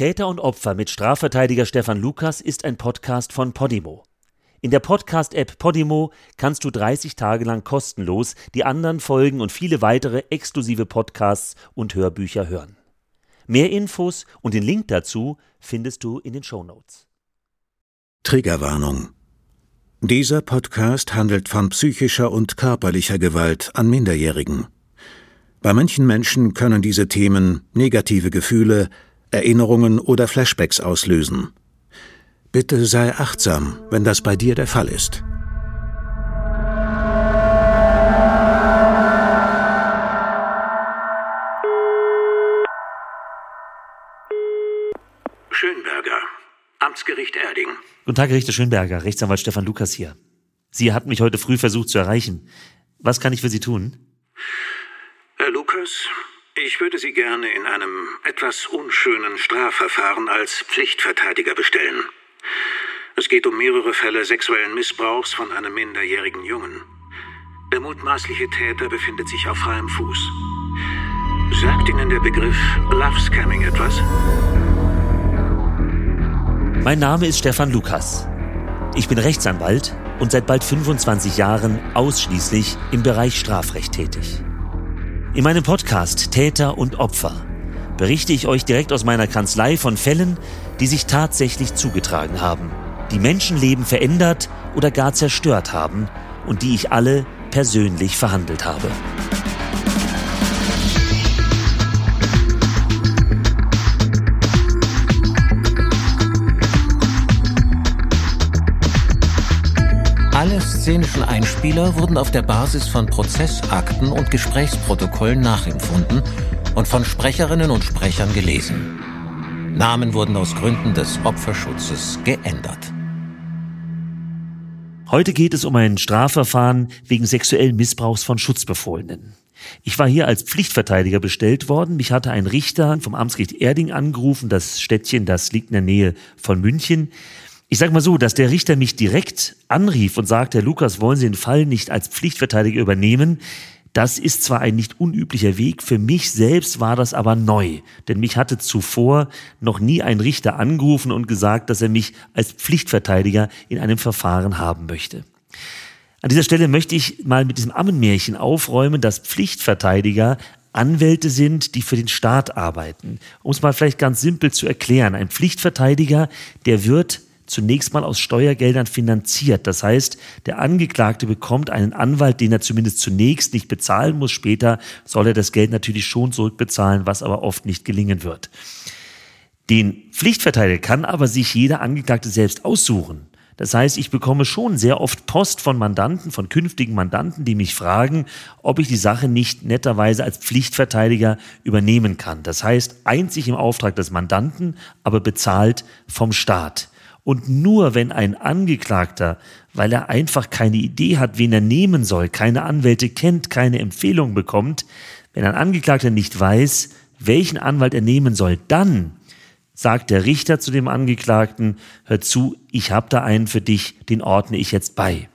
Täter und Opfer mit Strafverteidiger Stefan Lukas ist ein Podcast von Podimo. In der Podcast-App Podimo kannst du 30 Tage lang kostenlos die anderen Folgen und viele weitere exklusive Podcasts und Hörbücher hören. Mehr Infos und den Link dazu findest du in den Show Notes. Triggerwarnung. Dieser Podcast handelt von psychischer und körperlicher Gewalt an Minderjährigen. Bei manchen Menschen können diese Themen negative Gefühle, Erinnerungen oder Flashbacks auslösen. Bitte sei achtsam, wenn das bei dir der Fall ist. Schönberger, Amtsgericht Erding. Guten Tag, Richter Schönberger, Rechtsanwalt Stefan Lukas hier. Sie hatten mich heute früh versucht zu erreichen. Was kann ich für Sie tun? Herr Lukas, ich würde Sie gerne in einem etwas unschönen Strafverfahren als Pflichtverteidiger bestellen. Es geht um mehrere Fälle sexuellen Missbrauchs von einem minderjährigen Jungen. Der mutmaßliche Täter befindet sich auf freiem Fuß. Sagt Ihnen der Begriff Love Scamming etwas? Mein Name ist Stefan Lukas. Ich bin Rechtsanwalt und seit bald 25 Jahren ausschließlich im Bereich Strafrecht tätig. In meinem Podcast Täter und Opfer berichte ich euch direkt aus meiner Kanzlei von Fällen, die sich tatsächlich zugetragen haben, die Menschenleben verändert oder gar zerstört haben und die ich alle persönlich verhandelt habe. Alle szenischen Einspieler wurden auf der Basis von Prozessakten und Gesprächsprotokollen nachempfunden und von Sprecherinnen und Sprechern gelesen. Namen wurden aus Gründen des Opferschutzes geändert. Heute geht es um ein Strafverfahren wegen sexuellen Missbrauchs von Schutzbefohlenen. Ich war hier als Pflichtverteidiger bestellt worden. Mich hatte ein Richter vom Amtsgericht Erding angerufen. Das Städtchen, das liegt in der Nähe von München. Ich sage mal so, dass der Richter mich direkt anrief und sagte, Herr Lukas, wollen Sie den Fall nicht als Pflichtverteidiger übernehmen? Das ist zwar ein nicht unüblicher Weg, für mich selbst war das aber neu, denn mich hatte zuvor noch nie ein Richter angerufen und gesagt, dass er mich als Pflichtverteidiger in einem Verfahren haben möchte. An dieser Stelle möchte ich mal mit diesem Ammenmärchen aufräumen, dass Pflichtverteidiger Anwälte sind, die für den Staat arbeiten. Um es mal vielleicht ganz simpel zu erklären, ein Pflichtverteidiger, der wird zunächst mal aus Steuergeldern finanziert. Das heißt, der Angeklagte bekommt einen Anwalt, den er zumindest zunächst nicht bezahlen muss. Später soll er das Geld natürlich schon zurückbezahlen, was aber oft nicht gelingen wird. Den Pflichtverteidiger kann aber sich jeder Angeklagte selbst aussuchen. Das heißt, ich bekomme schon sehr oft Post von Mandanten, von künftigen Mandanten, die mich fragen, ob ich die Sache nicht netterweise als Pflichtverteidiger übernehmen kann. Das heißt, einzig im Auftrag des Mandanten, aber bezahlt vom Staat. Und nur wenn ein Angeklagter, weil er einfach keine Idee hat, wen er nehmen soll, keine Anwälte kennt, keine Empfehlung bekommt, wenn ein Angeklagter nicht weiß, welchen Anwalt er nehmen soll, dann sagt der Richter zu dem Angeklagten, hör zu, ich habe da einen für dich, den ordne ich jetzt bei.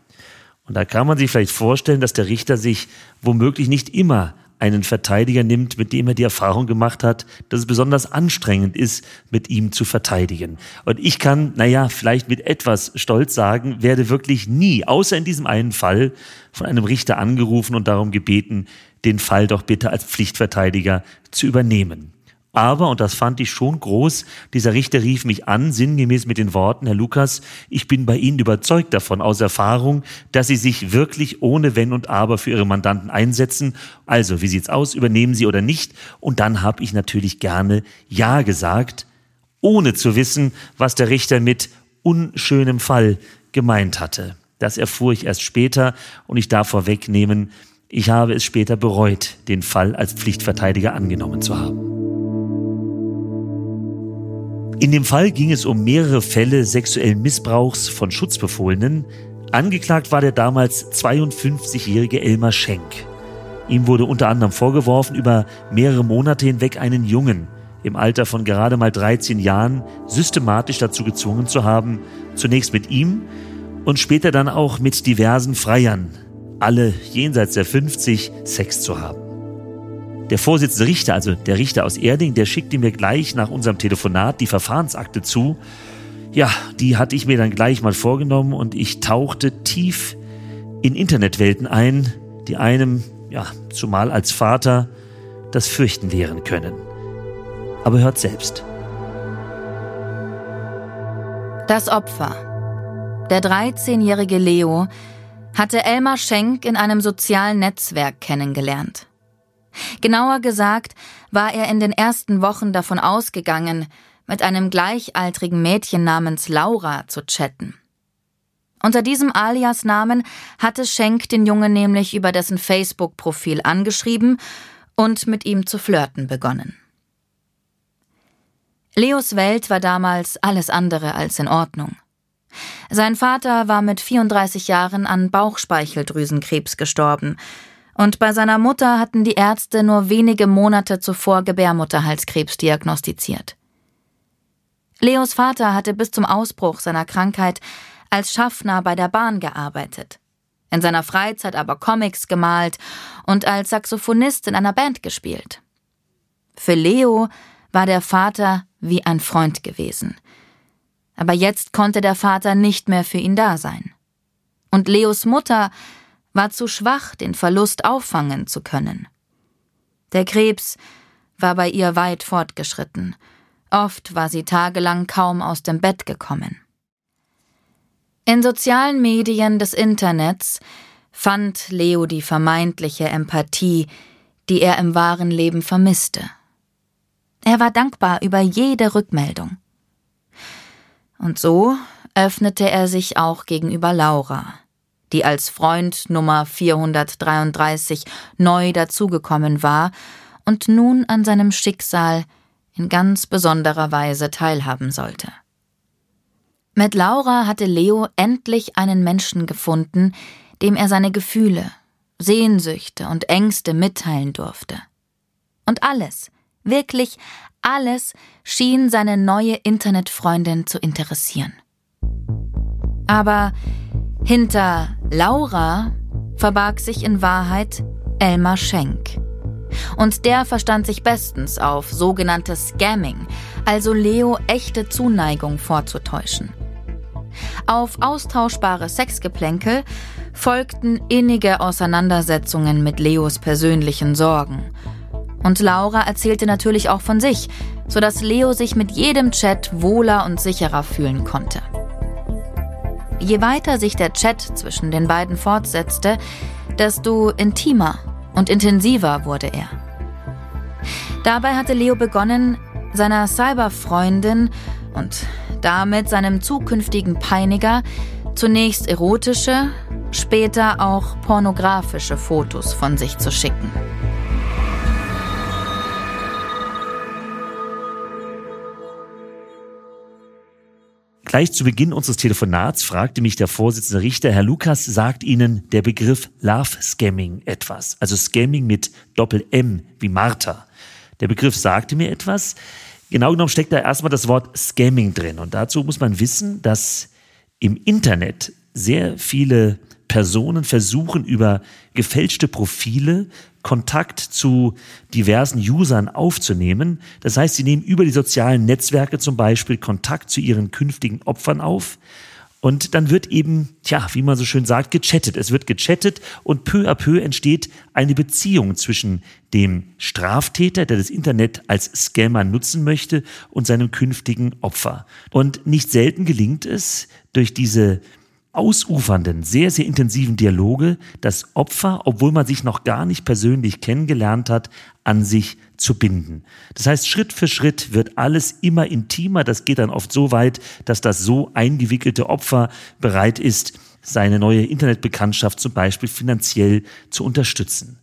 Und da kann man sich vielleicht vorstellen, dass der Richter sich womöglich nicht immer einen Verteidiger nimmt, mit dem er die Erfahrung gemacht hat, dass es besonders anstrengend ist, mit ihm zu verteidigen. Und ich kann, naja, vielleicht mit etwas Stolz sagen, werde wirklich nie, außer in diesem einen Fall, von einem Richter angerufen und darum gebeten, den Fall doch bitte als Pflichtverteidiger zu übernehmen. Aber, und das fand ich schon groß, dieser Richter rief mich an, sinngemäß mit den Worten, Herr Lukas, ich bin bei Ihnen überzeugt davon aus Erfahrung, dass Sie sich wirklich ohne Wenn und Aber für Ihre Mandanten einsetzen. Also, wie sieht's aus? Übernehmen Sie oder nicht? Und dann habe ich natürlich gerne Ja gesagt, ohne zu wissen, was der Richter mit unschönem Fall gemeint hatte. Das erfuhr ich erst später und ich darf vorwegnehmen, ich habe es später bereut, den Fall als Pflichtverteidiger angenommen zu haben. In dem Fall ging es um mehrere Fälle sexuellen Missbrauchs von Schutzbefohlenen. Angeklagt war der damals 52-jährige Elmar Schenk. Ihm wurde unter anderem vorgeworfen, über mehrere Monate hinweg einen Jungen im Alter von gerade mal 13 Jahren systematisch dazu gezwungen zu haben, zunächst mit ihm und später dann auch mit diversen Freiern, alle jenseits der 50, Sex zu haben. Der Vorsitzende Richter, also der Richter aus Erding, der schickte mir gleich nach unserem Telefonat die Verfahrensakte zu. Ja, die hatte ich mir dann gleich mal vorgenommen und ich tauchte tief in Internetwelten ein, die einem, ja, zumal als Vater, das Fürchten lehren können. Aber hört selbst. Das Opfer. Der 13-jährige Leo hatte Elmar Schenk in einem sozialen Netzwerk kennengelernt. Genauer gesagt war er in den ersten Wochen davon ausgegangen, mit einem gleichaltrigen Mädchen namens Laura zu chatten. Unter diesem Alias-Namen hatte Schenk den Jungen nämlich über dessen Facebook-Profil angeschrieben und mit ihm zu flirten begonnen. Leos Welt war damals alles andere als in Ordnung. Sein Vater war mit 34 Jahren an Bauchspeicheldrüsenkrebs gestorben und bei seiner Mutter hatten die Ärzte nur wenige Monate zuvor Gebärmutterhalskrebs diagnostiziert. Leos Vater hatte bis zum Ausbruch seiner Krankheit als Schaffner bei der Bahn gearbeitet, in seiner Freizeit aber Comics gemalt und als Saxophonist in einer Band gespielt. Für Leo war der Vater wie ein Freund gewesen. Aber jetzt konnte der Vater nicht mehr für ihn da sein. Und Leos Mutter war zu schwach, den Verlust auffangen zu können. Der Krebs war bei ihr weit fortgeschritten. Oft war sie tagelang kaum aus dem Bett gekommen. In sozialen Medien des Internets fand Leo die vermeintliche Empathie, die er im wahren Leben vermisste. Er war dankbar über jede Rückmeldung. Und so öffnete er sich auch gegenüber Laura die als Freund Nummer 433 neu dazugekommen war und nun an seinem Schicksal in ganz besonderer Weise teilhaben sollte. Mit Laura hatte Leo endlich einen Menschen gefunden, dem er seine Gefühle, Sehnsüchte und Ängste mitteilen durfte. Und alles, wirklich alles schien seine neue Internetfreundin zu interessieren. Aber hinter Laura verbarg sich in Wahrheit Elmar Schenk. Und der verstand sich bestens auf sogenanntes Scamming, also Leo echte Zuneigung vorzutäuschen. Auf austauschbare Sexgeplänkel folgten innige Auseinandersetzungen mit Leos persönlichen Sorgen. Und Laura erzählte natürlich auch von sich, sodass Leo sich mit jedem Chat wohler und sicherer fühlen konnte. Je weiter sich der Chat zwischen den beiden fortsetzte, desto intimer und intensiver wurde er. Dabei hatte Leo begonnen, seiner Cyberfreundin und damit seinem zukünftigen Peiniger zunächst erotische, später auch pornografische Fotos von sich zu schicken. Gleich zu Beginn unseres Telefonats fragte mich der Vorsitzende Richter, Herr Lukas, sagt Ihnen der Begriff Love Scamming etwas? Also Scamming mit Doppel-M wie Martha. Der Begriff sagte mir etwas. Genau genommen steckt da erstmal das Wort Scamming drin. Und dazu muss man wissen, dass im Internet sehr viele Personen versuchen über gefälschte Profile Kontakt zu diversen Usern aufzunehmen. Das heißt, sie nehmen über die sozialen Netzwerke zum Beispiel Kontakt zu ihren künftigen Opfern auf. Und dann wird eben, tja, wie man so schön sagt, gechattet. Es wird gechattet und peu à peu entsteht eine Beziehung zwischen dem Straftäter, der das Internet als Scammer nutzen möchte, und seinem künftigen Opfer. Und nicht selten gelingt es, durch diese ausufernden, sehr, sehr intensiven Dialoge das Opfer, obwohl man sich noch gar nicht persönlich kennengelernt hat, an sich zu binden. Das heißt, Schritt für Schritt wird alles immer intimer. Das geht dann oft so weit, dass das so eingewickelte Opfer bereit ist, seine neue Internetbekanntschaft zum Beispiel finanziell zu unterstützen.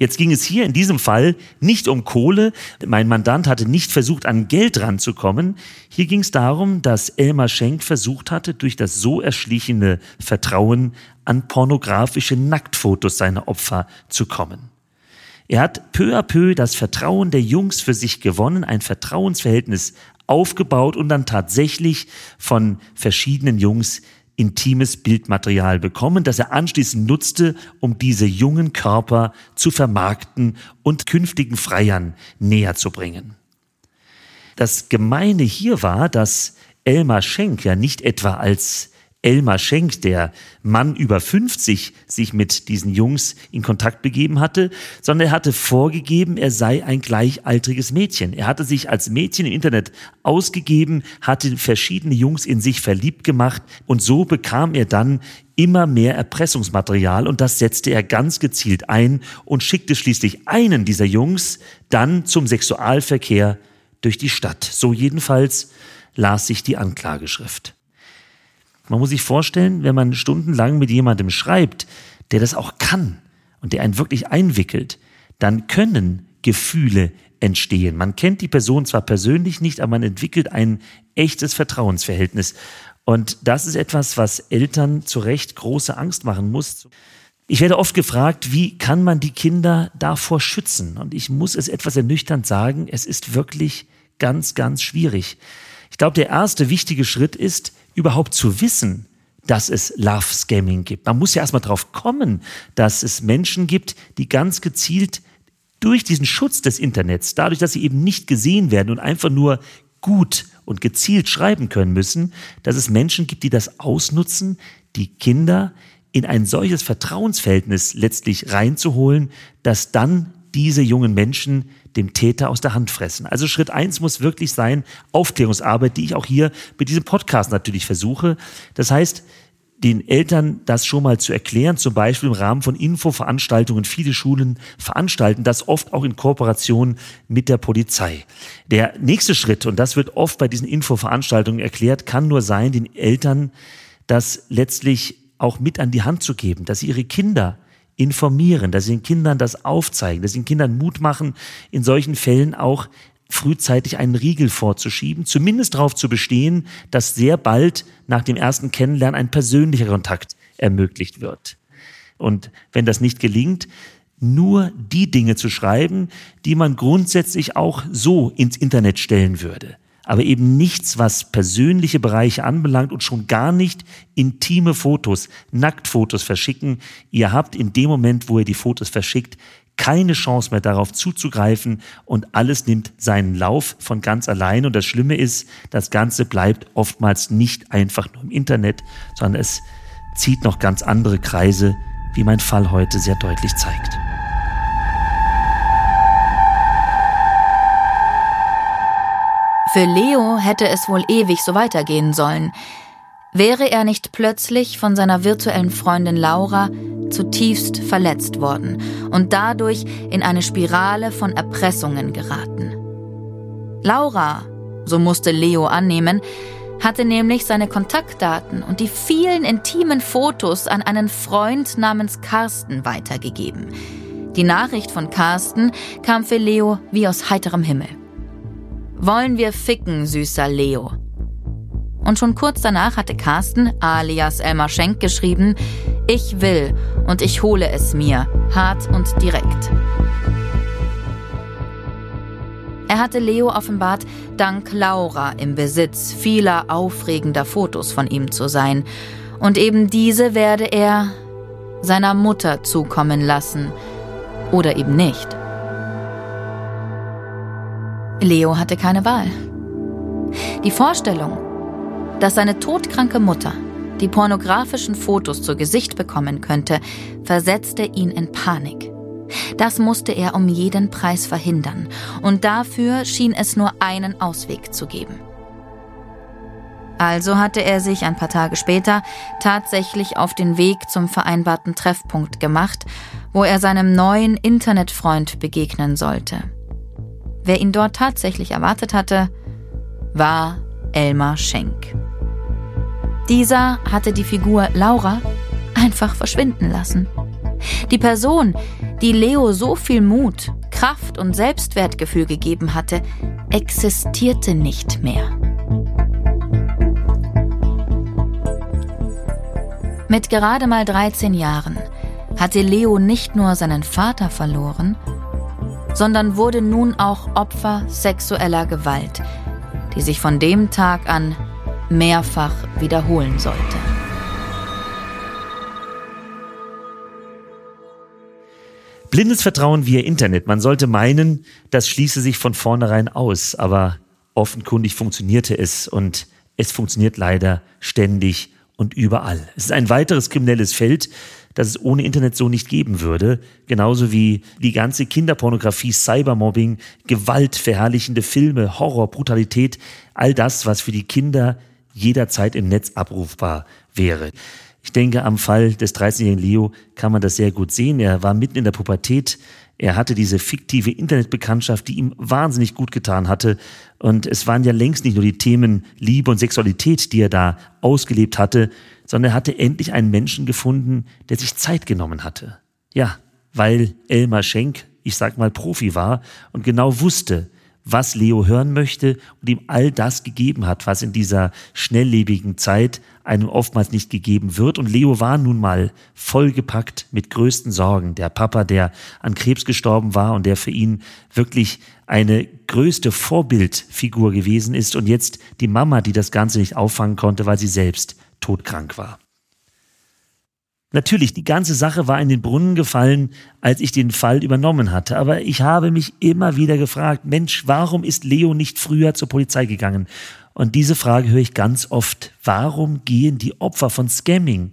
Jetzt ging es hier in diesem Fall nicht um Kohle. Mein Mandant hatte nicht versucht, an Geld ranzukommen. Hier ging es darum, dass Elmar Schenk versucht hatte, durch das so erschlichene Vertrauen an pornografische Nacktfotos seiner Opfer zu kommen. Er hat peu à peu das Vertrauen der Jungs für sich gewonnen, ein Vertrauensverhältnis aufgebaut und dann tatsächlich von verschiedenen Jungs intimes Bildmaterial bekommen, das er anschließend nutzte, um diese jungen Körper zu vermarkten und künftigen Freiern näher zu bringen. Das Gemeine hier war, dass Elmar Schenk ja nicht etwa als Elmar Schenk, der Mann über 50, sich mit diesen Jungs in Kontakt begeben hatte, sondern er hatte vorgegeben, er sei ein gleichaltriges Mädchen. Er hatte sich als Mädchen im Internet ausgegeben, hatte verschiedene Jungs in sich verliebt gemacht und so bekam er dann immer mehr Erpressungsmaterial und das setzte er ganz gezielt ein und schickte schließlich einen dieser Jungs dann zum Sexualverkehr durch die Stadt. So jedenfalls las sich die Anklageschrift. Man muss sich vorstellen, wenn man stundenlang mit jemandem schreibt, der das auch kann und der einen wirklich einwickelt, dann können Gefühle entstehen. Man kennt die Person zwar persönlich nicht, aber man entwickelt ein echtes Vertrauensverhältnis. Und das ist etwas, was Eltern zu Recht große Angst machen muss. Ich werde oft gefragt, wie kann man die Kinder davor schützen? Und ich muss es etwas ernüchternd sagen, es ist wirklich ganz, ganz schwierig. Ich glaube, der erste wichtige Schritt ist, überhaupt zu wissen, dass es Love Scamming gibt. Man muss ja erstmal drauf kommen, dass es Menschen gibt, die ganz gezielt durch diesen Schutz des Internets, dadurch, dass sie eben nicht gesehen werden und einfach nur gut und gezielt schreiben können müssen, dass es Menschen gibt, die das ausnutzen, die Kinder in ein solches Vertrauensverhältnis letztlich reinzuholen, dass dann diese jungen Menschen dem Täter aus der Hand fressen. Also Schritt eins muss wirklich sein, Aufklärungsarbeit, die ich auch hier mit diesem Podcast natürlich versuche. Das heißt, den Eltern das schon mal zu erklären, zum Beispiel im Rahmen von Infoveranstaltungen. Viele Schulen veranstalten das oft auch in Kooperation mit der Polizei. Der nächste Schritt, und das wird oft bei diesen Infoveranstaltungen erklärt, kann nur sein, den Eltern das letztlich auch mit an die Hand zu geben, dass sie ihre Kinder informieren, dass sie den Kindern das aufzeigen, dass sie den Kindern Mut machen, in solchen Fällen auch frühzeitig einen Riegel vorzuschieben, zumindest darauf zu bestehen, dass sehr bald nach dem ersten Kennenlernen ein persönlicher Kontakt ermöglicht wird. Und wenn das nicht gelingt, nur die Dinge zu schreiben, die man grundsätzlich auch so ins Internet stellen würde aber eben nichts, was persönliche Bereiche anbelangt und schon gar nicht intime Fotos, Nacktfotos verschicken. Ihr habt in dem Moment, wo ihr die Fotos verschickt, keine Chance mehr darauf zuzugreifen und alles nimmt seinen Lauf von ganz allein. Und das Schlimme ist, das Ganze bleibt oftmals nicht einfach nur im Internet, sondern es zieht noch ganz andere Kreise, wie mein Fall heute sehr deutlich zeigt. Für Leo hätte es wohl ewig so weitergehen sollen, wäre er nicht plötzlich von seiner virtuellen Freundin Laura zutiefst verletzt worden und dadurch in eine Spirale von Erpressungen geraten. Laura, so musste Leo annehmen, hatte nämlich seine Kontaktdaten und die vielen intimen Fotos an einen Freund namens Carsten weitergegeben. Die Nachricht von Carsten kam für Leo wie aus heiterem Himmel. Wollen wir ficken, süßer Leo? Und schon kurz danach hatte Carsten, alias Elmar Schenk, geschrieben, ich will und ich hole es mir, hart und direkt. Er hatte Leo offenbart, dank Laura im Besitz vieler aufregender Fotos von ihm zu sein. Und eben diese werde er seiner Mutter zukommen lassen. Oder eben nicht. Leo hatte keine Wahl. Die Vorstellung, dass seine todkranke Mutter die pornografischen Fotos zu Gesicht bekommen könnte, versetzte ihn in Panik. Das musste er um jeden Preis verhindern, und dafür schien es nur einen Ausweg zu geben. Also hatte er sich ein paar Tage später tatsächlich auf den Weg zum vereinbarten Treffpunkt gemacht, wo er seinem neuen Internetfreund begegnen sollte. Wer ihn dort tatsächlich erwartet hatte, war Elmar Schenk. Dieser hatte die Figur Laura einfach verschwinden lassen. Die Person, die Leo so viel Mut, Kraft und Selbstwertgefühl gegeben hatte, existierte nicht mehr. Mit gerade mal 13 Jahren hatte Leo nicht nur seinen Vater verloren, sondern wurde nun auch Opfer sexueller Gewalt, die sich von dem Tag an mehrfach wiederholen sollte. Blindes Vertrauen via Internet. Man sollte meinen, das schließe sich von vornherein aus, aber offenkundig funktionierte es und es funktioniert leider ständig und überall. Es ist ein weiteres kriminelles Feld, das es ohne Internet so nicht geben würde. Genauso wie die ganze Kinderpornografie, Cybermobbing, Gewalt, verherrlichende Filme, Horror, Brutalität, all das, was für die Kinder jederzeit im Netz abrufbar wäre. Ich denke, am Fall des 13-jährigen Leo kann man das sehr gut sehen. Er war mitten in der Pubertät. Er hatte diese fiktive Internetbekanntschaft, die ihm wahnsinnig gut getan hatte. Und es waren ja längst nicht nur die Themen Liebe und Sexualität, die er da ausgelebt hatte, sondern er hatte endlich einen Menschen gefunden, der sich Zeit genommen hatte. Ja, weil Elmar Schenk, ich sag mal, Profi war und genau wusste, was Leo hören möchte und ihm all das gegeben hat, was in dieser schnelllebigen Zeit einem oftmals nicht gegeben wird. Und Leo war nun mal vollgepackt mit größten Sorgen. Der Papa, der an Krebs gestorben war und der für ihn wirklich eine größte Vorbildfigur gewesen ist und jetzt die Mama, die das Ganze nicht auffangen konnte, weil sie selbst todkrank war. Natürlich, die ganze Sache war in den Brunnen gefallen, als ich den Fall übernommen hatte. Aber ich habe mich immer wieder gefragt, Mensch, warum ist Leo nicht früher zur Polizei gegangen? Und diese Frage höre ich ganz oft. Warum gehen die Opfer von Scamming,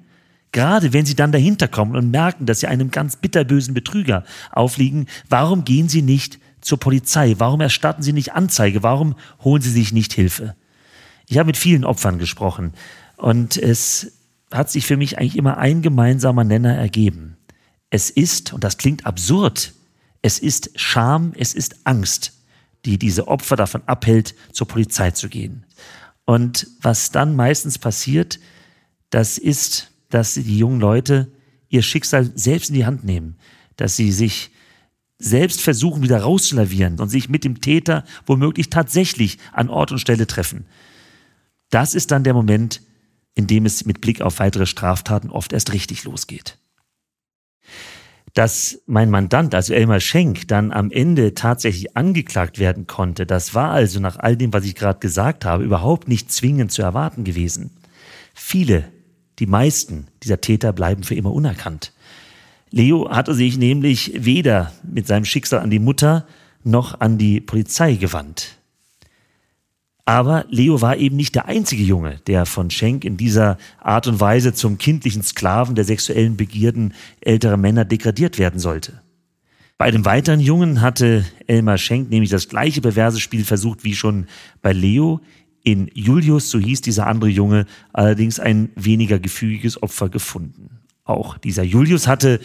gerade wenn sie dann dahinter kommen und merken, dass sie einem ganz bitterbösen Betrüger aufliegen, warum gehen sie nicht zur Polizei? Warum erstatten sie nicht Anzeige? Warum holen sie sich nicht Hilfe? Ich habe mit vielen Opfern gesprochen und es hat sich für mich eigentlich immer ein gemeinsamer Nenner ergeben. Es ist, und das klingt absurd, es ist Scham, es ist Angst, die diese Opfer davon abhält, zur Polizei zu gehen. Und was dann meistens passiert, das ist, dass die jungen Leute ihr Schicksal selbst in die Hand nehmen, dass sie sich selbst versuchen, wieder rauszulavieren und sich mit dem Täter womöglich tatsächlich an Ort und Stelle treffen. Das ist dann der Moment, in dem es mit Blick auf weitere Straftaten oft erst richtig losgeht. Dass mein Mandant, also Elmar Schenk, dann am Ende tatsächlich angeklagt werden konnte, das war also nach all dem, was ich gerade gesagt habe, überhaupt nicht zwingend zu erwarten gewesen. Viele, die meisten dieser Täter bleiben für immer unerkannt. Leo hatte sich nämlich weder mit seinem Schicksal an die Mutter noch an die Polizei gewandt. Aber Leo war eben nicht der einzige Junge, der von Schenk in dieser Art und Weise zum kindlichen Sklaven der sexuellen Begierden älterer Männer degradiert werden sollte. Bei einem weiteren Jungen hatte Elmar Schenk nämlich das gleiche perverse Spiel versucht wie schon bei Leo. In Julius, so hieß dieser andere Junge, allerdings ein weniger gefügiges Opfer gefunden. Auch dieser Julius hatte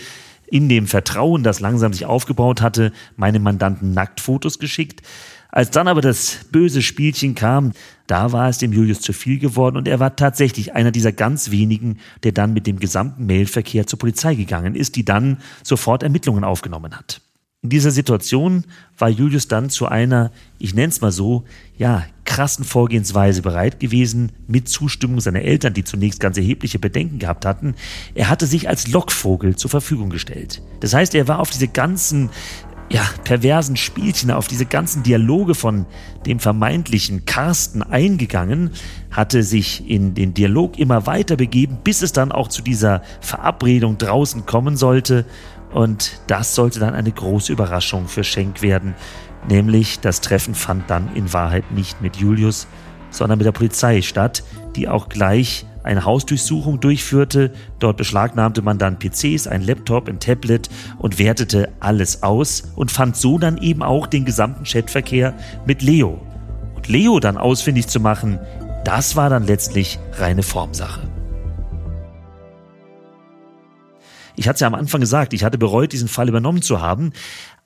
in dem Vertrauen, das langsam sich aufgebaut hatte, meinem Mandanten Nacktfotos geschickt. Als dann aber das böse Spielchen kam, da war es dem Julius zu viel geworden und er war tatsächlich einer dieser ganz wenigen, der dann mit dem gesamten Mailverkehr zur Polizei gegangen ist, die dann sofort Ermittlungen aufgenommen hat. In dieser Situation war Julius dann zu einer, ich nenne es mal so, ja, krassen Vorgehensweise bereit gewesen, mit Zustimmung seiner Eltern, die zunächst ganz erhebliche Bedenken gehabt hatten. Er hatte sich als Lockvogel zur Verfügung gestellt. Das heißt, er war auf diese ganzen ja, perversen Spielchen, auf diese ganzen Dialoge von dem vermeintlichen Carsten eingegangen, hatte sich in den Dialog immer weiter begeben, bis es dann auch zu dieser Verabredung draußen kommen sollte. Und das sollte dann eine große Überraschung für Schenk werden. Nämlich das Treffen fand dann in Wahrheit nicht mit Julius, sondern mit der Polizei statt, die auch gleich eine Hausdurchsuchung durchführte. Dort beschlagnahmte man dann PCs, ein Laptop, ein Tablet und wertete alles aus und fand so dann eben auch den gesamten Chatverkehr mit Leo. Und Leo dann ausfindig zu machen, das war dann letztlich reine Formsache. Ich hatte es ja am Anfang gesagt, ich hatte bereut, diesen Fall übernommen zu haben,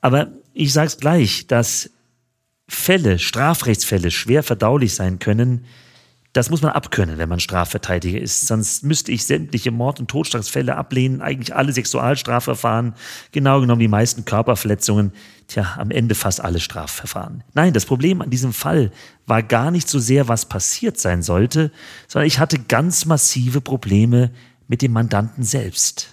aber ich sage es gleich, dass Fälle, Strafrechtsfälle schwer verdaulich sein können, das muss man abkönnen, wenn man Strafverteidiger ist. Sonst müsste ich sämtliche Mord- und Totschlagsfälle ablehnen, eigentlich alle Sexualstrafverfahren, genau genommen die meisten Körperverletzungen, tja, am Ende fast alle Strafverfahren. Nein, das Problem an diesem Fall war gar nicht so sehr, was passiert sein sollte, sondern ich hatte ganz massive Probleme mit dem Mandanten selbst.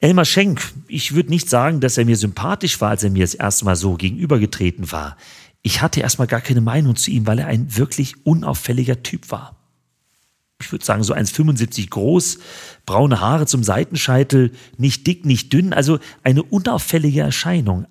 Elmar Schenk, ich würde nicht sagen, dass er mir sympathisch war, als er mir das erste Mal so gegenübergetreten war ich hatte erstmal gar keine Meinung zu ihm, weil er ein wirklich unauffälliger Typ war. ich würde sagen, so 1,75 groß, braune Haare zum Seitenscheitel, nicht dick, nicht dünn, also eine unauffällige Erscheinung.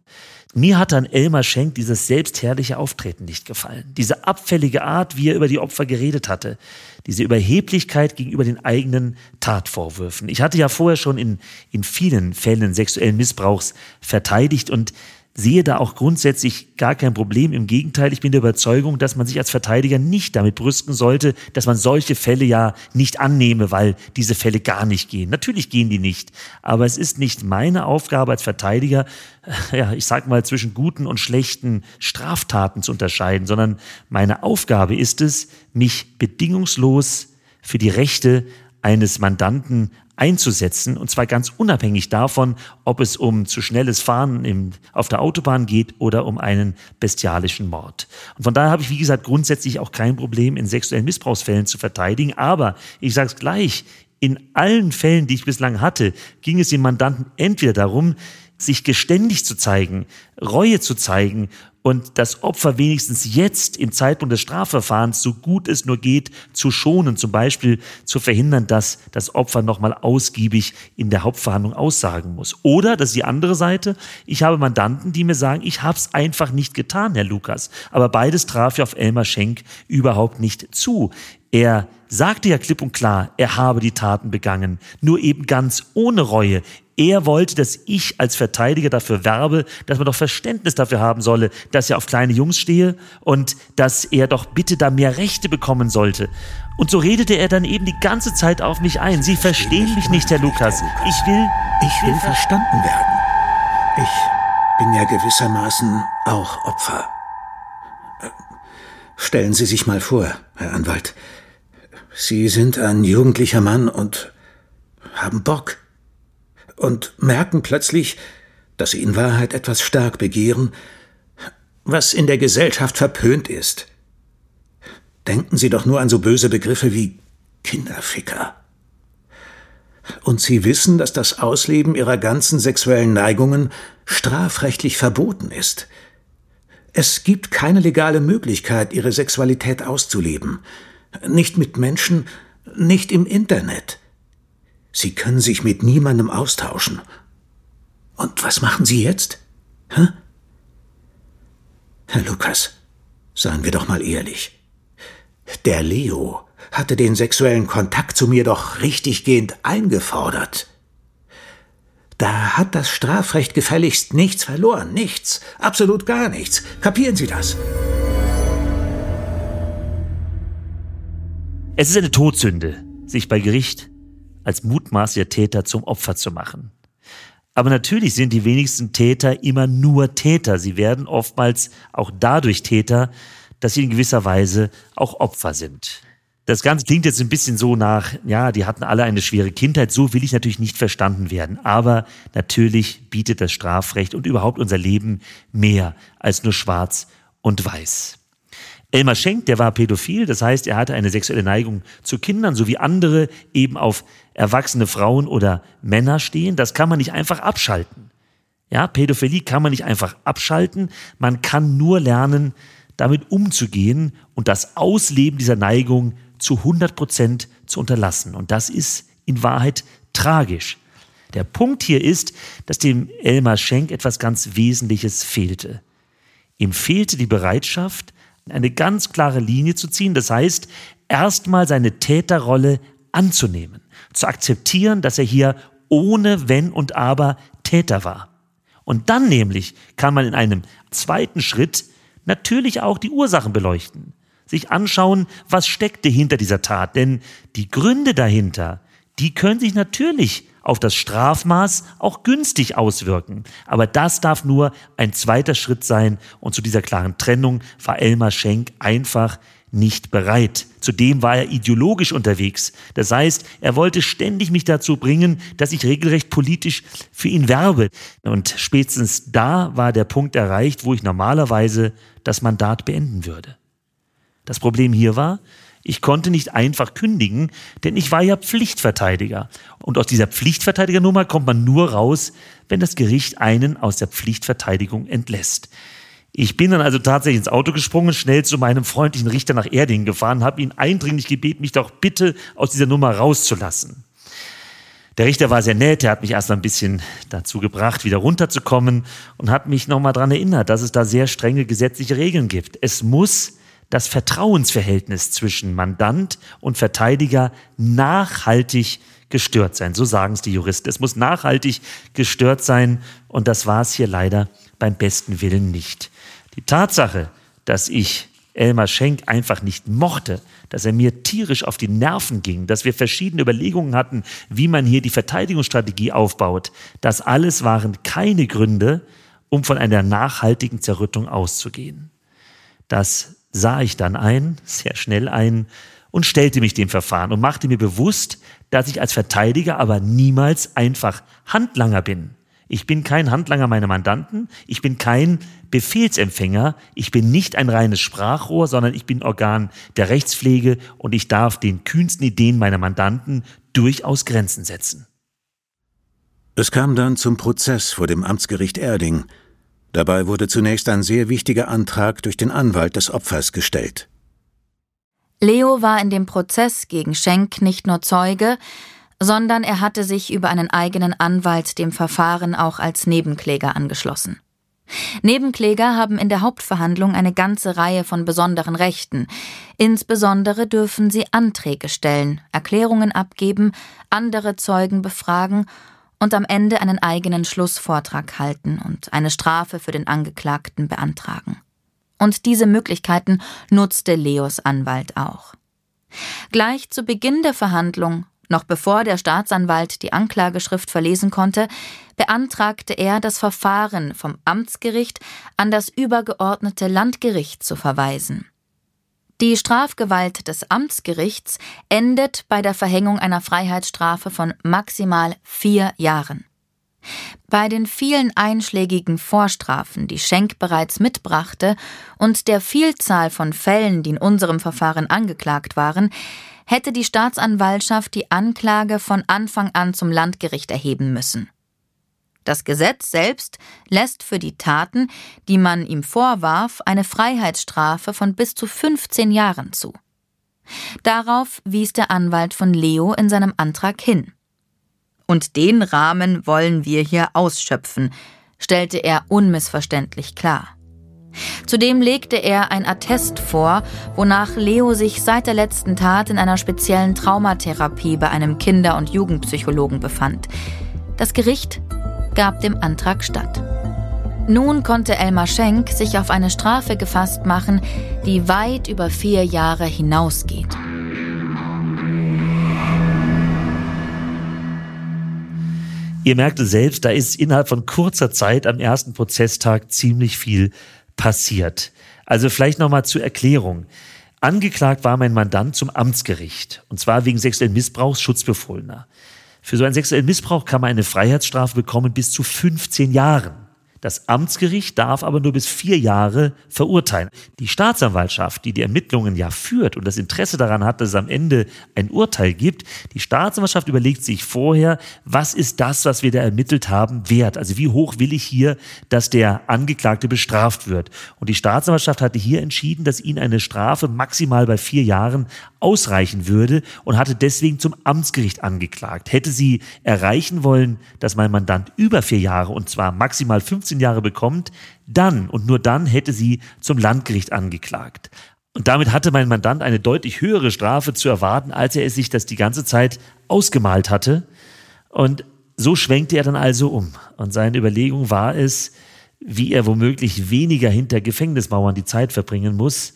Mir hat an Elmar Schenk dieses selbstherrliche Auftreten nicht gefallen. Diese abfällige Art, wie er über die Opfer geredet hatte. Diese Überheblichkeit gegenüber den eigenen Tatvorwürfen. Ich hatte ja vorher schon in, in vielen Fällen sexuellen Missbrauchs verteidigt und sehe da auch grundsätzlich gar kein Problem. Im Gegenteil, ich bin der Überzeugung, dass man sich als Verteidiger nicht damit brüsten sollte, dass man solche Fälle ja nicht annehme, weil diese Fälle gar nicht gehen. Natürlich gehen die nicht. Aber es ist nicht meine Aufgabe als Verteidiger, äh, ja, ich sag mal, zwischen guten und schlechten Straftaten zu unterscheiden, sondern meine Aufgabe ist es, mich bedingungslos für die Rechte eines Mandanten einzusetzen, und zwar ganz unabhängig davon, ob es um zu schnelles Fahren im, auf der Autobahn geht oder um einen bestialischen Mord. Und von daher habe ich, wie gesagt, grundsätzlich auch kein Problem, in sexuellen Missbrauchsfällen zu verteidigen. Aber ich sage es gleich, in allen Fällen, die ich bislang hatte, ging es dem Mandanten entweder darum, sich geständig zu zeigen, Reue zu zeigen und das Opfer wenigstens jetzt im Zeitpunkt des Strafverfahrens, so gut es nur geht, zu schonen, zum Beispiel zu verhindern, dass das Opfer nochmal ausgiebig in der Hauptverhandlung aussagen muss. Oder, das ist die andere Seite, ich habe Mandanten, die mir sagen, ich habe es einfach nicht getan, Herr Lukas. Aber beides traf ja auf Elmar Schenk überhaupt nicht zu. Er sagte ja klipp und klar, er habe die Taten begangen, nur eben ganz ohne Reue. Er wollte, dass ich als Verteidiger dafür werbe, dass man doch Verständnis dafür haben solle, dass er auf kleine Jungs stehe und dass er doch bitte da mehr Rechte bekommen sollte. Und so redete er dann eben die ganze Zeit auf mich ein. Sie verstehen mich nicht, Herr Lukas. Ich will, ich will verstanden werden. Ich bin ja gewissermaßen auch Opfer. Äh, stellen Sie sich mal vor, Herr Anwalt. Sie sind ein jugendlicher Mann und haben Bock und merken plötzlich, dass sie in Wahrheit etwas stark begehren, was in der Gesellschaft verpönt ist. Denken Sie doch nur an so böse Begriffe wie Kinderficker. Und Sie wissen, dass das Ausleben Ihrer ganzen sexuellen Neigungen strafrechtlich verboten ist. Es gibt keine legale Möglichkeit, Ihre Sexualität auszuleben. Nicht mit Menschen, nicht im Internet. Sie können sich mit niemandem austauschen. Und was machen Sie jetzt? Hä? Herr Lukas, seien wir doch mal ehrlich. Der Leo hatte den sexuellen Kontakt zu mir doch richtiggehend eingefordert. Da hat das Strafrecht gefälligst nichts verloren, nichts, absolut gar nichts. Kapieren Sie das? Es ist eine Todsünde, sich bei Gericht als mutmaßlicher Täter zum Opfer zu machen. Aber natürlich sind die wenigsten Täter immer nur Täter. Sie werden oftmals auch dadurch Täter, dass sie in gewisser Weise auch Opfer sind. Das Ganze klingt jetzt ein bisschen so nach, ja, die hatten alle eine schwere Kindheit. So will ich natürlich nicht verstanden werden. Aber natürlich bietet das Strafrecht und überhaupt unser Leben mehr als nur schwarz und weiß. Elmar Schenk, der war pädophil, das heißt, er hatte eine sexuelle Neigung zu Kindern, so wie andere eben auf erwachsene Frauen oder Männer stehen. Das kann man nicht einfach abschalten. Ja, Pädophilie kann man nicht einfach abschalten. Man kann nur lernen, damit umzugehen und das Ausleben dieser Neigung zu 100 Prozent zu unterlassen. Und das ist in Wahrheit tragisch. Der Punkt hier ist, dass dem Elmar Schenk etwas ganz Wesentliches fehlte. Ihm fehlte die Bereitschaft, eine ganz klare Linie zu ziehen. Das heißt, erstmal seine Täterrolle anzunehmen, zu akzeptieren, dass er hier ohne Wenn und Aber Täter war. Und dann nämlich kann man in einem zweiten Schritt natürlich auch die Ursachen beleuchten, sich anschauen, was steckte hinter dieser Tat, denn die Gründe dahinter, die können sich natürlich auf das Strafmaß auch günstig auswirken. Aber das darf nur ein zweiter Schritt sein und zu dieser klaren Trennung war Elmar Schenk einfach nicht bereit. Zudem war er ideologisch unterwegs. Das heißt, er wollte ständig mich dazu bringen, dass ich regelrecht politisch für ihn werbe. Und spätestens da war der Punkt erreicht, wo ich normalerweise das Mandat beenden würde. Das Problem hier war, ich konnte nicht einfach kündigen, denn ich war ja Pflichtverteidiger. Und aus dieser Pflichtverteidigernummer kommt man nur raus, wenn das Gericht einen aus der Pflichtverteidigung entlässt. Ich bin dann also tatsächlich ins Auto gesprungen, schnell zu meinem freundlichen Richter nach Erding gefahren, habe ihn eindringlich gebeten, mich doch bitte aus dieser Nummer rauszulassen. Der Richter war sehr nett, er hat mich erst mal ein bisschen dazu gebracht, wieder runterzukommen und hat mich nochmal daran erinnert, dass es da sehr strenge gesetzliche Regeln gibt. Es muss das Vertrauensverhältnis zwischen Mandant und Verteidiger nachhaltig gestört sein. So sagen es die Juristen. Es muss nachhaltig gestört sein und das war es hier leider beim besten Willen nicht. Die Tatsache, dass ich Elmar Schenk einfach nicht mochte, dass er mir tierisch auf die Nerven ging, dass wir verschiedene Überlegungen hatten, wie man hier die Verteidigungsstrategie aufbaut, das alles waren keine Gründe, um von einer nachhaltigen Zerrüttung auszugehen. Das sah ich dann ein, sehr schnell ein, und stellte mich dem Verfahren und machte mir bewusst, dass ich als Verteidiger aber niemals einfach Handlanger bin. Ich bin kein Handlanger meiner Mandanten, ich bin kein Befehlsempfänger, ich bin nicht ein reines Sprachrohr, sondern ich bin Organ der Rechtspflege und ich darf den kühnsten Ideen meiner Mandanten durchaus Grenzen setzen. Es kam dann zum Prozess vor dem Amtsgericht Erding. Dabei wurde zunächst ein sehr wichtiger Antrag durch den Anwalt des Opfers gestellt. Leo war in dem Prozess gegen Schenk nicht nur Zeuge, sondern er hatte sich über einen eigenen Anwalt dem Verfahren auch als Nebenkläger angeschlossen. Nebenkläger haben in der Hauptverhandlung eine ganze Reihe von besonderen Rechten. Insbesondere dürfen sie Anträge stellen, Erklärungen abgeben, andere Zeugen befragen und am Ende einen eigenen Schlussvortrag halten und eine Strafe für den Angeklagten beantragen. Und diese Möglichkeiten nutzte Leos Anwalt auch. Gleich zu Beginn der Verhandlung noch bevor der Staatsanwalt die Anklageschrift verlesen konnte, beantragte er, das Verfahren vom Amtsgericht an das übergeordnete Landgericht zu verweisen. Die Strafgewalt des Amtsgerichts endet bei der Verhängung einer Freiheitsstrafe von maximal vier Jahren. Bei den vielen einschlägigen Vorstrafen, die Schenk bereits mitbrachte, und der Vielzahl von Fällen, die in unserem Verfahren angeklagt waren, hätte die Staatsanwaltschaft die Anklage von Anfang an zum Landgericht erheben müssen. Das Gesetz selbst lässt für die Taten, die man ihm vorwarf, eine Freiheitsstrafe von bis zu 15 Jahren zu. Darauf wies der Anwalt von Leo in seinem Antrag hin. Und den Rahmen wollen wir hier ausschöpfen, stellte er unmissverständlich klar. Zudem legte er ein Attest vor, wonach Leo sich seit der letzten Tat in einer speziellen Traumatherapie bei einem Kinder- und Jugendpsychologen befand. Das Gericht gab dem Antrag statt. Nun konnte Elmar Schenk sich auf eine Strafe gefasst machen, die weit über vier Jahre hinausgeht. Ihr merkt es selbst, da ist innerhalb von kurzer Zeit am ersten Prozesstag ziemlich viel passiert. Also vielleicht nochmal zur Erklärung. Angeklagt war mein Mandant zum Amtsgericht, und zwar wegen sexuellen Missbrauchs Schutzbefohlener. Für so einen sexuellen Missbrauch kann man eine Freiheitsstrafe bekommen bis zu 15 Jahren. Das Amtsgericht darf aber nur bis vier Jahre verurteilen. Die Staatsanwaltschaft, die die Ermittlungen ja führt und das Interesse daran hat, dass es am Ende ein Urteil gibt, die Staatsanwaltschaft überlegt sich vorher, was ist das, was wir da ermittelt haben, wert? Also wie hoch will ich hier, dass der Angeklagte bestraft wird? Und die Staatsanwaltschaft hatte hier entschieden, dass ihnen eine Strafe maximal bei vier Jahren ausreichen würde und hatte deswegen zum Amtsgericht angeklagt. Hätte sie erreichen wollen, dass mein Mandant über vier Jahre und zwar maximal 15 Jahre bekommt, dann und nur dann hätte sie zum Landgericht angeklagt. Und damit hatte mein Mandant eine deutlich höhere Strafe zu erwarten, als er es sich das die ganze Zeit ausgemalt hatte. Und so schwenkte er dann also um. Und seine Überlegung war es, wie er womöglich weniger hinter Gefängnismauern die Zeit verbringen muss.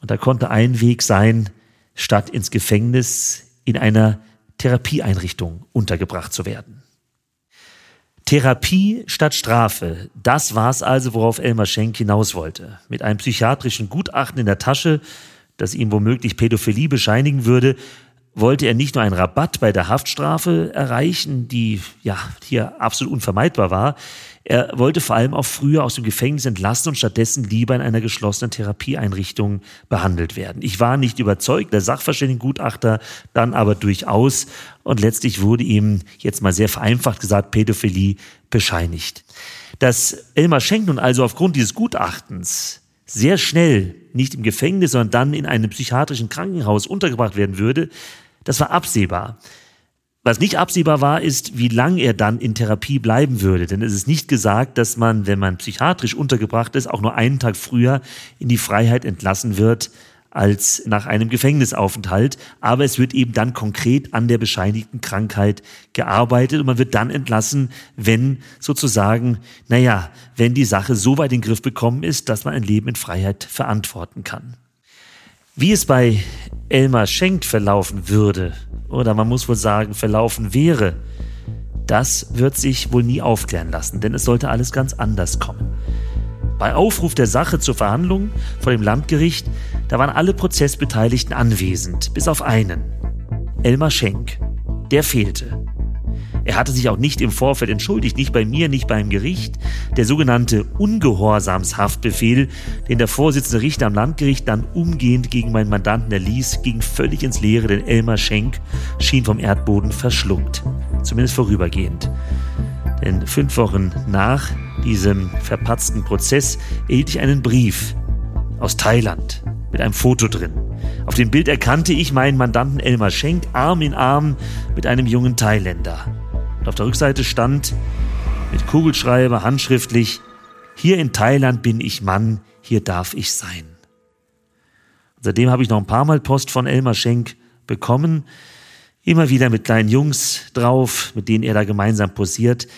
Und da konnte ein Weg sein, statt ins Gefängnis in einer Therapieeinrichtung untergebracht zu werden. Therapie statt Strafe, das war's also, worauf Elmar Schenk hinaus wollte. Mit einem psychiatrischen Gutachten in der Tasche, das ihm womöglich Pädophilie bescheinigen würde, wollte er nicht nur einen Rabatt bei der Haftstrafe erreichen, die ja hier absolut unvermeidbar war, er wollte vor allem auch früher aus dem Gefängnis entlassen und stattdessen lieber in einer geschlossenen Therapieeinrichtung behandelt werden. Ich war nicht überzeugt, der Sachverständigengutachter dann aber durchaus und letztlich wurde ihm jetzt mal sehr vereinfacht gesagt Pädophilie bescheinigt. Dass Elmar Schenk nun also aufgrund dieses Gutachtens sehr schnell nicht im Gefängnis, sondern dann in einem psychiatrischen Krankenhaus untergebracht werden würde, das war absehbar. Was nicht absehbar war, ist, wie lang er dann in Therapie bleiben würde. Denn es ist nicht gesagt, dass man, wenn man psychiatrisch untergebracht ist, auch nur einen Tag früher in die Freiheit entlassen wird als nach einem Gefängnisaufenthalt. Aber es wird eben dann konkret an der bescheinigten Krankheit gearbeitet und man wird dann entlassen, wenn sozusagen, naja, wenn die Sache so weit in den Griff bekommen ist, dass man ein Leben in Freiheit verantworten kann. Wie es bei Elmar Schenk verlaufen würde, oder man muss wohl sagen, verlaufen wäre, das wird sich wohl nie aufklären lassen, denn es sollte alles ganz anders kommen. Bei Aufruf der Sache zur Verhandlung vor dem Landgericht, da waren alle Prozessbeteiligten anwesend, bis auf einen. Elmar Schenk. Der fehlte. Er hatte sich auch nicht im Vorfeld entschuldigt, nicht bei mir, nicht beim Gericht. Der sogenannte Ungehorsamshaftbefehl, den der Vorsitzende Richter am Landgericht dann umgehend gegen meinen Mandanten erließ, ging völlig ins Leere, denn Elmar Schenk schien vom Erdboden verschluckt. Zumindest vorübergehend. Denn fünf Wochen nach diesem verpatzten Prozess erhielt ich einen Brief aus Thailand mit einem Foto drin. Auf dem Bild erkannte ich meinen Mandanten Elmar Schenk Arm in Arm mit einem jungen Thailänder. Auf der Rückseite stand mit Kugelschreiber handschriftlich, hier in Thailand bin ich Mann, hier darf ich sein. Und seitdem habe ich noch ein paar Mal Post von Elmar Schenk bekommen, immer wieder mit kleinen Jungs drauf, mit denen er da gemeinsam posiert.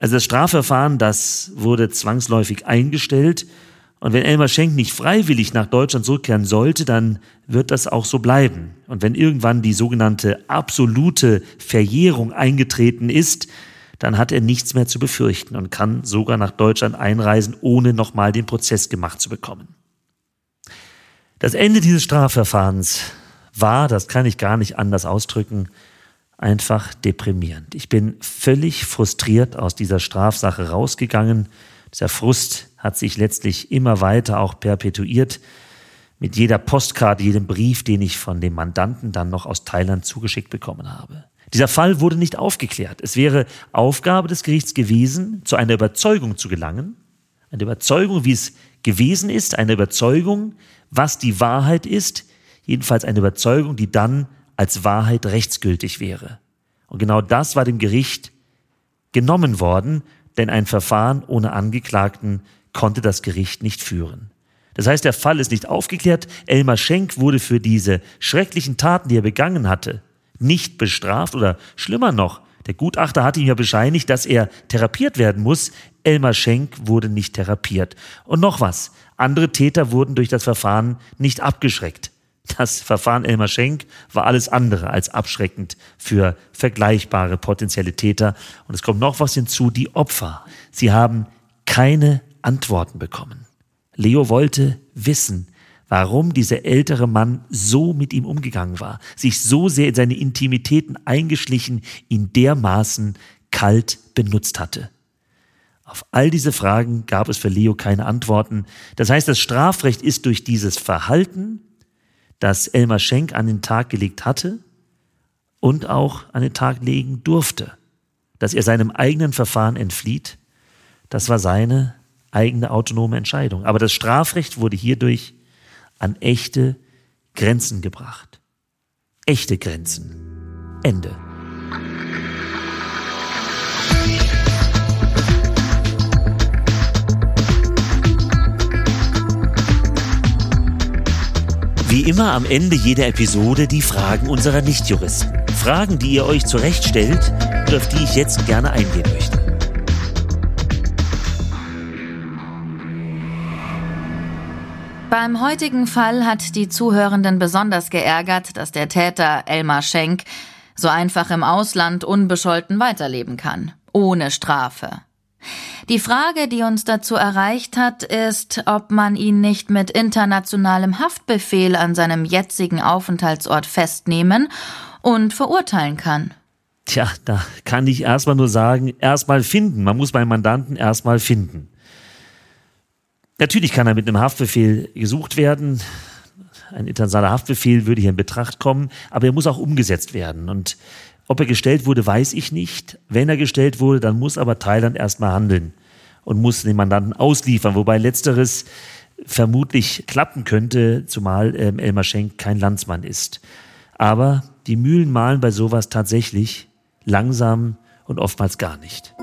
Also das Strafverfahren, das wurde zwangsläufig eingestellt und wenn Elmar Schenk nicht freiwillig nach Deutschland zurückkehren sollte, dann wird das auch so bleiben. Und wenn irgendwann die sogenannte absolute Verjährung eingetreten ist, dann hat er nichts mehr zu befürchten und kann sogar nach Deutschland einreisen, ohne nochmal den Prozess gemacht zu bekommen. Das Ende dieses Strafverfahrens war, das kann ich gar nicht anders ausdrücken, einfach deprimierend. Ich bin völlig frustriert aus dieser Strafsache rausgegangen. Dieser Frust hat sich letztlich immer weiter auch perpetuiert mit jeder Postkarte, jedem Brief, den ich von dem Mandanten dann noch aus Thailand zugeschickt bekommen habe. Dieser Fall wurde nicht aufgeklärt. Es wäre Aufgabe des Gerichts gewesen, zu einer Überzeugung zu gelangen, eine Überzeugung, wie es gewesen ist, eine Überzeugung, was die Wahrheit ist, jedenfalls eine Überzeugung, die dann als Wahrheit rechtsgültig wäre. Und genau das war dem Gericht genommen worden, denn ein Verfahren ohne Angeklagten konnte das Gericht nicht führen. Das heißt, der Fall ist nicht aufgeklärt. Elmar Schenk wurde für diese schrecklichen Taten, die er begangen hatte, nicht bestraft oder schlimmer noch, der Gutachter hat ihm ja bescheinigt, dass er therapiert werden muss. Elmar Schenk wurde nicht therapiert. Und noch was. Andere Täter wurden durch das Verfahren nicht abgeschreckt. Das Verfahren Elmar Schenk war alles andere als abschreckend für vergleichbare potenzielle Täter. Und es kommt noch was hinzu, die Opfer. Sie haben keine Antworten bekommen. Leo wollte wissen, warum dieser ältere Mann so mit ihm umgegangen war, sich so sehr in seine Intimitäten eingeschlichen, ihn dermaßen kalt benutzt hatte. Auf all diese Fragen gab es für Leo keine Antworten. Das heißt, das Strafrecht ist durch dieses Verhalten, das Elmar Schenk an den Tag gelegt hatte und auch an den Tag legen durfte, dass er seinem eigenen Verfahren entflieht, das war seine eigene autonome Entscheidung. Aber das Strafrecht wurde hierdurch an echte Grenzen gebracht. Echte Grenzen. Ende. Wie immer am Ende jeder Episode die Fragen unserer Nichtjuristen. Fragen, die ihr euch zurechtstellt und auf die ich jetzt gerne eingehen möchte. Beim heutigen Fall hat die Zuhörenden besonders geärgert, dass der Täter Elmar Schenk so einfach im Ausland unbescholten weiterleben kann, ohne Strafe. Die Frage, die uns dazu erreicht hat, ist, ob man ihn nicht mit internationalem Haftbefehl an seinem jetzigen Aufenthaltsort festnehmen und verurteilen kann. Tja, da kann ich erstmal nur sagen, erstmal finden. Man muss beim Mandanten erstmal finden. Natürlich kann er mit einem Haftbefehl gesucht werden. Ein internationaler Haftbefehl würde hier in Betracht kommen, aber er muss auch umgesetzt werden. Und ob er gestellt wurde, weiß ich nicht. Wenn er gestellt wurde, dann muss aber Thailand erstmal handeln und muss den Mandanten ausliefern, wobei letzteres vermutlich klappen könnte, zumal ähm, Elmar Schenk kein Landsmann ist. Aber die Mühlen mahlen bei sowas tatsächlich langsam und oftmals gar nicht.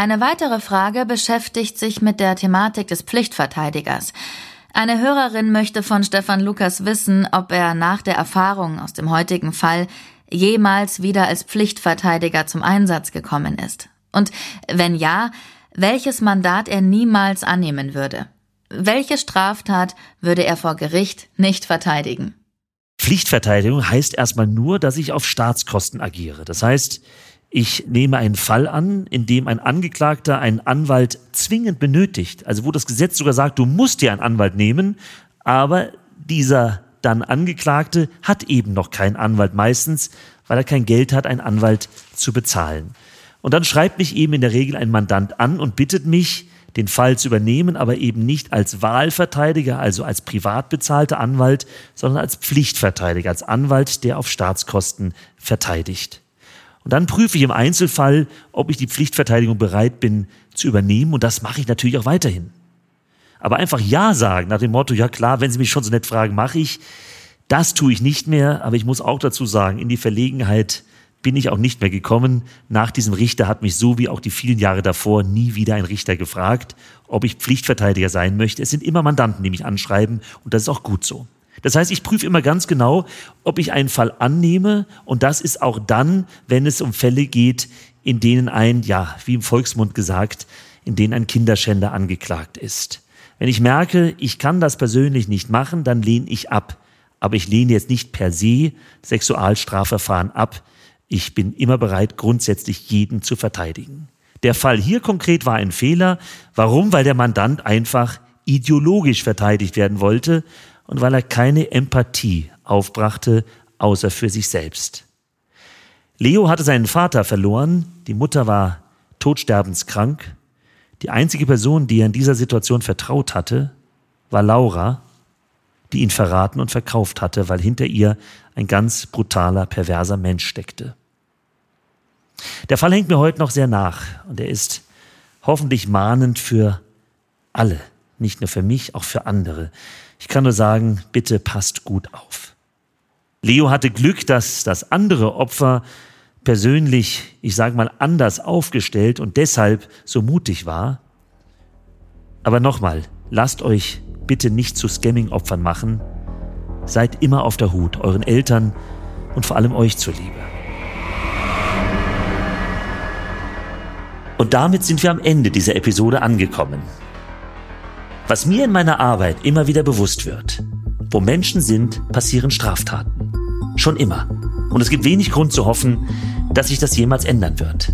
Eine weitere Frage beschäftigt sich mit der Thematik des Pflichtverteidigers. Eine Hörerin möchte von Stefan Lukas wissen, ob er nach der Erfahrung aus dem heutigen Fall jemals wieder als Pflichtverteidiger zum Einsatz gekommen ist. Und wenn ja, welches Mandat er niemals annehmen würde. Welche Straftat würde er vor Gericht nicht verteidigen? Pflichtverteidigung heißt erstmal nur, dass ich auf Staatskosten agiere. Das heißt, ich nehme einen Fall an, in dem ein Angeklagter einen Anwalt zwingend benötigt. Also wo das Gesetz sogar sagt, du musst dir einen Anwalt nehmen, aber dieser dann Angeklagte hat eben noch keinen Anwalt meistens, weil er kein Geld hat, einen Anwalt zu bezahlen. Und dann schreibt mich eben in der Regel ein Mandant an und bittet mich, den Fall zu übernehmen, aber eben nicht als Wahlverteidiger, also als privat bezahlter Anwalt, sondern als Pflichtverteidiger, als Anwalt, der auf Staatskosten verteidigt. Und dann prüfe ich im Einzelfall, ob ich die Pflichtverteidigung bereit bin zu übernehmen. Und das mache ich natürlich auch weiterhin. Aber einfach Ja sagen nach dem Motto, ja klar, wenn Sie mich schon so nett fragen, mache ich. Das tue ich nicht mehr. Aber ich muss auch dazu sagen, in die Verlegenheit bin ich auch nicht mehr gekommen. Nach diesem Richter hat mich so wie auch die vielen Jahre davor nie wieder ein Richter gefragt, ob ich Pflichtverteidiger sein möchte. Es sind immer Mandanten, die mich anschreiben. Und das ist auch gut so. Das heißt, ich prüfe immer ganz genau, ob ich einen Fall annehme. Und das ist auch dann, wenn es um Fälle geht, in denen ein, ja, wie im Volksmund gesagt, in denen ein Kinderschänder angeklagt ist. Wenn ich merke, ich kann das persönlich nicht machen, dann lehne ich ab. Aber ich lehne jetzt nicht per se Sexualstrafverfahren ab. Ich bin immer bereit, grundsätzlich jeden zu verteidigen. Der Fall hier konkret war ein Fehler. Warum? Weil der Mandant einfach ideologisch verteidigt werden wollte und weil er keine Empathie aufbrachte, außer für sich selbst. Leo hatte seinen Vater verloren, die Mutter war todsterbenskrank. Die einzige Person, die er in dieser Situation vertraut hatte, war Laura, die ihn verraten und verkauft hatte, weil hinter ihr ein ganz brutaler, perverser Mensch steckte. Der Fall hängt mir heute noch sehr nach und er ist hoffentlich mahnend für alle, nicht nur für mich, auch für andere. Ich kann nur sagen, bitte passt gut auf. Leo hatte Glück, dass das andere Opfer persönlich, ich sage mal, anders aufgestellt und deshalb so mutig war. Aber nochmal, lasst euch bitte nicht zu Scamming-Opfern machen. Seid immer auf der Hut, euren Eltern und vor allem euch zuliebe. Und damit sind wir am Ende dieser Episode angekommen. Was mir in meiner Arbeit immer wieder bewusst wird, wo Menschen sind, passieren Straftaten. Schon immer. Und es gibt wenig Grund zu hoffen, dass sich das jemals ändern wird.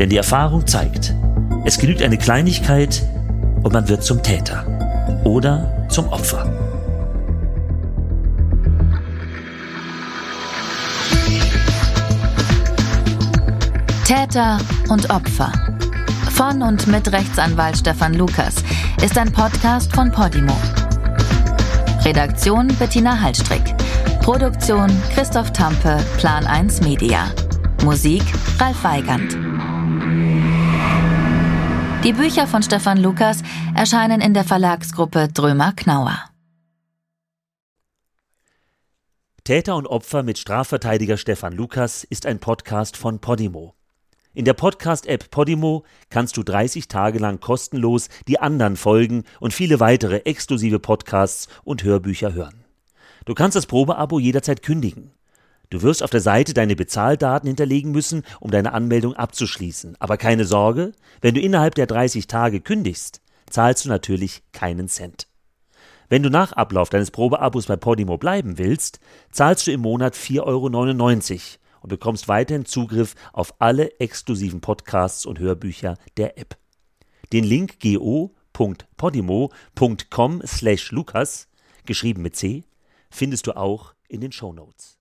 Denn die Erfahrung zeigt, es genügt eine Kleinigkeit und man wird zum Täter oder zum Opfer. Täter und Opfer. Von und mit Rechtsanwalt Stefan Lukas ist ein Podcast von Podimo. Redaktion Bettina Hallstrick. Produktion Christoph Tampe, Plan 1 Media. Musik Ralf Weigand. Die Bücher von Stefan Lukas erscheinen in der Verlagsgruppe Drömer Knauer. Täter und Opfer mit Strafverteidiger Stefan Lukas ist ein Podcast von Podimo. In der Podcast-App Podimo kannst du 30 Tage lang kostenlos die anderen Folgen und viele weitere exklusive Podcasts und Hörbücher hören. Du kannst das Probeabo jederzeit kündigen. Du wirst auf der Seite deine Bezahldaten hinterlegen müssen, um deine Anmeldung abzuschließen. Aber keine Sorge, wenn du innerhalb der 30 Tage kündigst, zahlst du natürlich keinen Cent. Wenn du nach Ablauf deines Probeabos bei Podimo bleiben willst, zahlst du im Monat 4,99 Euro und bekommst weiterhin Zugriff auf alle exklusiven Podcasts und Hörbücher der App. Den Link go.podimo.com slash Lukas, geschrieben mit C, findest du auch in den Show Notes.